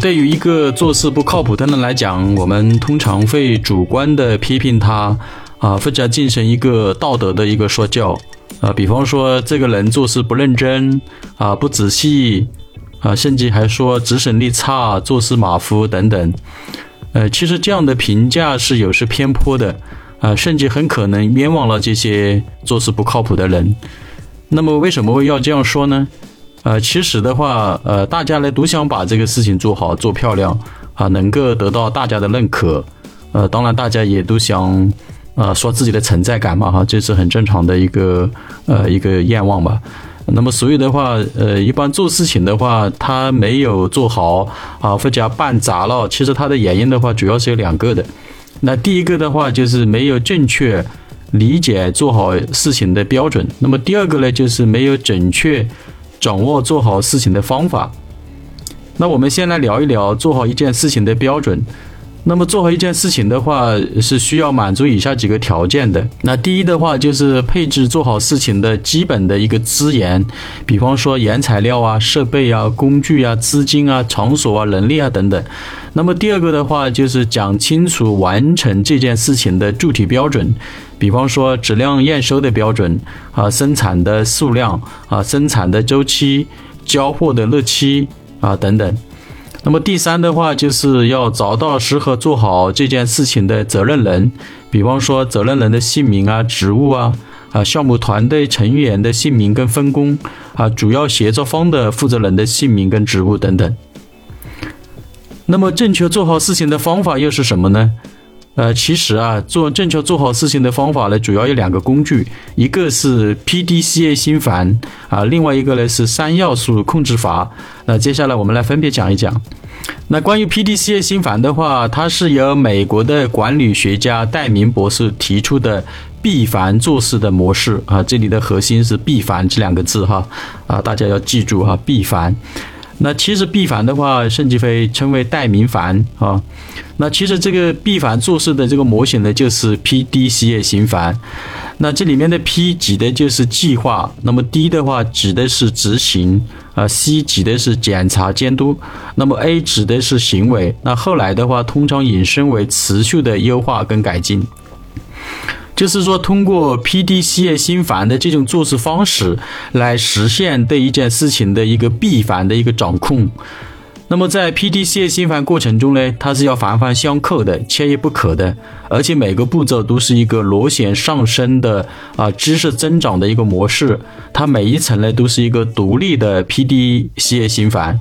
对于一个做事不靠谱的人来讲，我们通常会主观的批评他，啊，或者进行一个道德的一个说教，啊，比方说这个人做事不认真，啊，不仔细，啊，甚至还说执行力差，做事马虎等等。呃，其实这样的评价是有失偏颇的，啊，甚至很可能冤枉了这些做事不靠谱的人。那么为什么会要这样说呢？呃，其实的话，呃，大家呢都想把这个事情做好、做漂亮，啊，能够得到大家的认可。呃，当然大家也都想，呃，说自己的存在感嘛，哈，这是很正常的一个，呃，一个愿望吧。那么所以的话，呃，一般做事情的话，他没有做好啊，或者办砸了，其实它的原因的话，主要是有两个的。那第一个的话，就是没有正确理解做好事情的标准。那么第二个呢，就是没有准确掌握做好事情的方法。那我们先来聊一聊做好一件事情的标准。那么做好一件事情的话，是需要满足以下几个条件的。那第一的话，就是配置做好事情的基本的一个资源，比方说原材料啊、设备啊、工具啊、资金啊、场所啊、能力啊等等。那么第二个的话，就是讲清楚完成这件事情的具体标准，比方说质量验收的标准啊、生产的数量啊、生产的周期、交货的日期啊等等。那么第三的话，就是要找到适合做好这件事情的责任人，比方说责任人的姓名啊、职务啊、啊项目团队成员的姓名跟分工啊、主要协作方的负责人的姓名跟职务等等。那么正确做好事情的方法又是什么呢？呃，其实啊，做正确做好事情的方法呢，主要有两个工具，一个是 PDCA 心法啊，另外一个呢是三要素控制法。那接下来我们来分别讲一讲。那关于 PDCA 心法的话，它是由美国的管理学家戴明博士提出的闭环做事的模式啊，这里的核心是闭环这两个字哈啊，大家要记住哈，闭环。那其实闭环的话，甚至会称为代名环啊。那其实这个闭环做事的这个模型呢，就是 PDCA 型环。那这里面的 P 指的就是计划，那么 D 的话指的是执行啊，C 指的是检查监督，那么 A 指的是行为。那后来的话，通常引申为持续的优化跟改进。就是说，通过 PDCA 心法的这种做事方式，来实现对一件事情的一个闭环的一个掌控。那么，在 PDCA 心法过程中呢，它是要环环相扣的，缺一不可的，而且每个步骤都是一个螺旋上升的啊知识增长的一个模式。它每一层呢，都是一个独立的 PDCA 心法。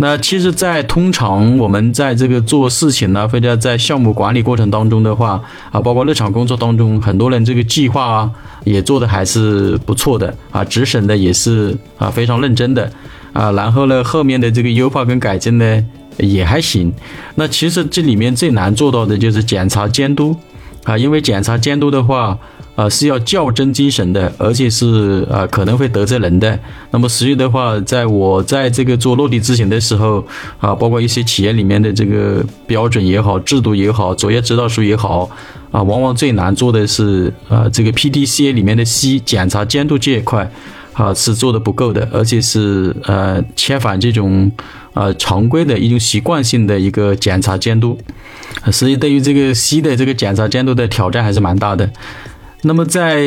那其实，在通常我们在这个做事情呢，或者在项目管理过程当中的话，啊，包括日常工作当中，很多人这个计划啊，也做的还是不错的啊，执行的也是啊非常认真的啊，然后呢，后面的这个优化跟改进呢也还行。那其实这里面最难做到的就是检查监督啊，因为检查监督的话。啊，是要较真精神的，而且是啊可能会得罪人的。那么实际的话，在我在这个做落地执行的时候啊，包括一些企业里面的这个标准也好、制度也好、作业指导书也好啊，往往最难做的是啊这个 PDCA 里面的 C 检查监督这一块啊是做的不够的，而且是呃缺乏这种啊常规的一种习惯性的一个检查监督。实际对于这个 C 的这个检查监督的挑战还是蛮大的。那么，在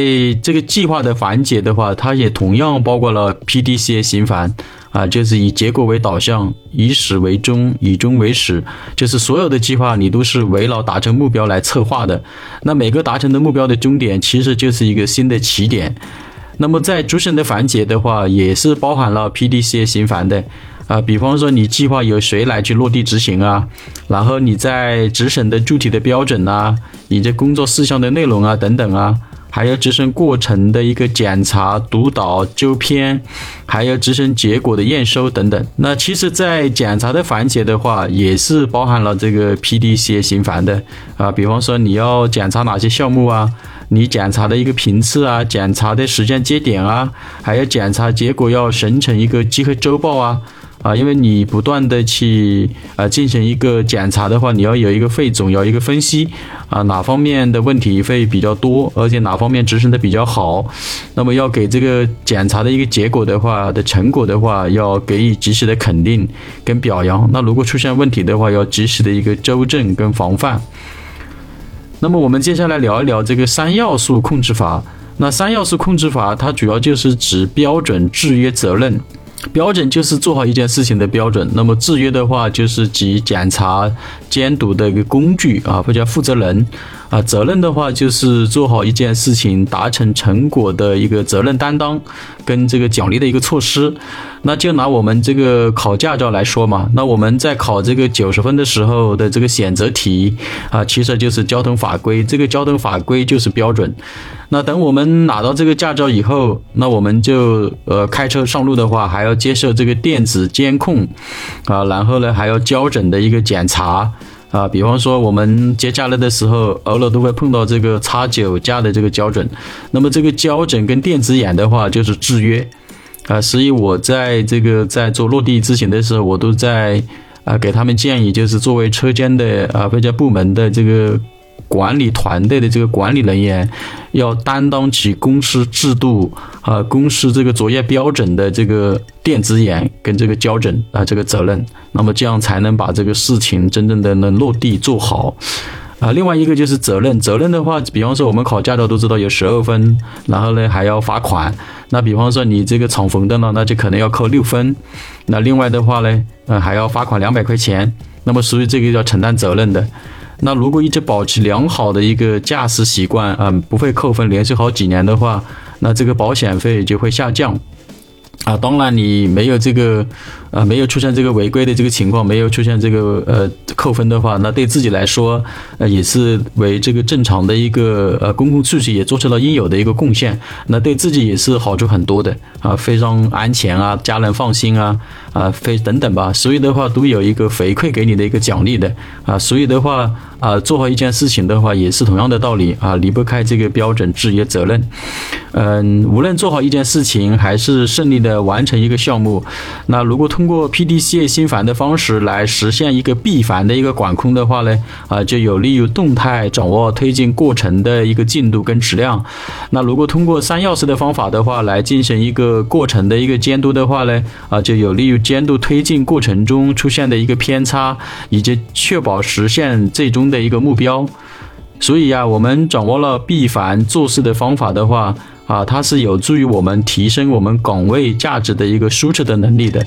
这个计划的环节的话，它也同样包括了 PDCA 型环啊，就是以结果为导向，以始为终，以终为始，就是所有的计划你都是围绕达成目标来策划的。那每个达成的目标的终点，其实就是一个新的起点。那么在主审的环节的话，也是包含了 PDCA 型环的。啊，比方说你计划由谁来去落地执行啊？然后你在执行的具体的标准呐，你这工作事项的内容啊等等啊，还有执行过程的一个检查、督导、纠偏，还有执行结果的验收等等。那其实，在检查的环节的话，也是包含了这个 PDCA 型环的啊。比方说你要检查哪些项目啊？你检查的一个频次啊，检查的时间节点啊，还有检查结果要生成一个集合周报啊。啊，因为你不断的去啊进行一个检查的话，你要有一个汇总，要一个分析啊，哪方面的问题会比较多，而且哪方面执行的比较好，那么要给这个检查的一个结果的话的成果的话，要给予及时的肯定跟表扬。那如果出现问题的话，要及时的一个纠正跟防范。那么我们接下来聊一聊这个三要素控制法。那三要素控制法，它主要就是指标准、制约、责任。标准就是做好一件事情的标准，那么制约的话就是及检查、监督的一个工具啊，或者负责人。啊。责任的话就是做好一件事情达成成果的一个责任担当，跟这个奖励的一个措施。那就拿我们这个考驾照来说嘛，那我们在考这个九十分的时候的这个选择题啊，其实就是交通法规，这个交通法规就是标准。那等我们拿到这个驾照以后，那我们就呃开车上路的话，还要接受这个电子监控啊，然后呢还要交整的一个检查啊。比方说我们节假日的时候，偶尔都会碰到这个叉九加的这个胶枕，那么这个胶枕跟电子眼的话就是制约啊。所以我在这个在做落地咨询的时候，我都在啊给他们建议，就是作为车间的啊或者部门的这个。管理团队的这个管理人员要担当起公司制度啊、公司这个作业标准的这个电子眼跟这个校准啊这个责任，那么这样才能把这个事情真正的能落地做好啊。另外一个就是责任，责任的话，比方说我们考驾照都知道有十二分，然后呢还要罚款。那比方说你这个闯红灯了，那就可能要扣六分。那另外的话呢，嗯还要罚款两百块钱。那么所以这个要承担责任的。那如果一直保持良好的一个驾驶习惯嗯，不会扣分，连续好几年的话，那这个保险费就会下降。啊，当然你没有这个，呃，没有出现这个违规的这个情况，没有出现这个呃扣分的话，那对自己来说，呃，也是为这个正常的一个呃公共秩序也做出了应有的一个贡献，那对自己也是好处很多的啊，非常安全啊，家人放心啊，啊，非等等吧，所以的话都有一个回馈给你的一个奖励的啊，所以的话啊，做好一件事情的话也是同样的道理啊，离不开这个标准制约责任，嗯，无论做好一件事情还是顺利的。完成一个项目，那如果通通过 PDCA 新繁的方式来实现一个闭环的一个管控的话呢，啊，就有利于动态掌握推进过程的一个进度跟质量。那如果通过三要素的方法的话来进行一个过程的一个监督的话呢，啊，就有利于监督推进过程中出现的一个偏差，以及确保实现最终的一个目标。所以呀，我们掌握了闭环做事的方法的话。啊，它是有助于我们提升我们岗位价值的一个输出的能力的。